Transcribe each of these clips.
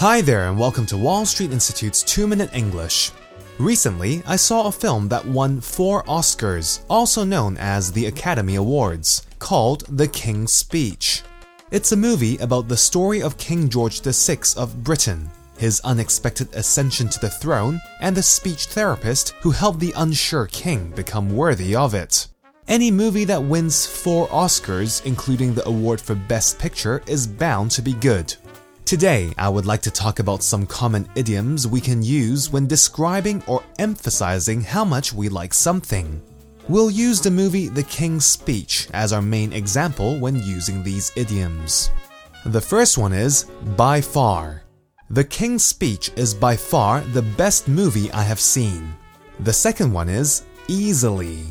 Hi there, and welcome to Wall Street Institute's 2 Minute English. Recently, I saw a film that won four Oscars, also known as the Academy Awards, called The King's Speech. It's a movie about the story of King George VI of Britain, his unexpected ascension to the throne, and the speech therapist who helped the unsure king become worthy of it. Any movie that wins four Oscars, including the award for Best Picture, is bound to be good. Today, I would like to talk about some common idioms we can use when describing or emphasizing how much we like something. We'll use the movie The King's Speech as our main example when using these idioms. The first one is by far. The King's Speech is by far the best movie I have seen. The second one is easily.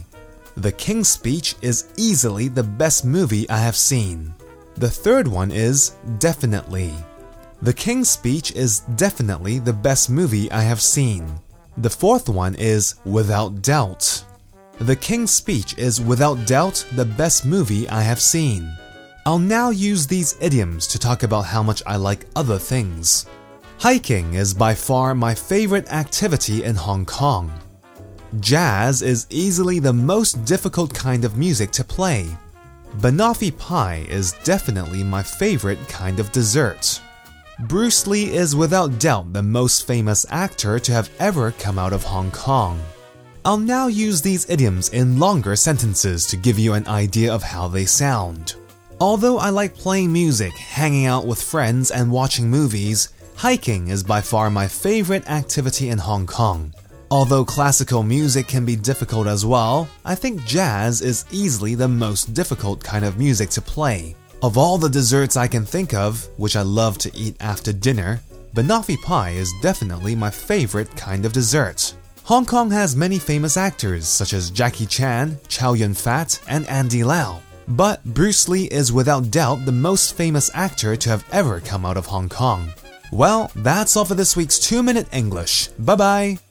The King's Speech is easily the best movie I have seen. The third one is definitely. The King's Speech is definitely the best movie I have seen. The fourth one is without doubt. The King's Speech is without doubt the best movie I have seen. I'll now use these idioms to talk about how much I like other things. Hiking is by far my favorite activity in Hong Kong. Jazz is easily the most difficult kind of music to play. Banoffee pie is definitely my favorite kind of dessert. Bruce Lee is without doubt the most famous actor to have ever come out of Hong Kong. I'll now use these idioms in longer sentences to give you an idea of how they sound. Although I like playing music, hanging out with friends, and watching movies, hiking is by far my favorite activity in Hong Kong. Although classical music can be difficult as well, I think jazz is easily the most difficult kind of music to play. Of all the desserts I can think of, which I love to eat after dinner, banoffee pie is definitely my favorite kind of dessert. Hong Kong has many famous actors such as Jackie Chan, Chow Yun Fat, and Andy Lau. But Bruce Lee is without doubt the most famous actor to have ever come out of Hong Kong. Well, that's all for this week's 2 Minute English. Bye bye!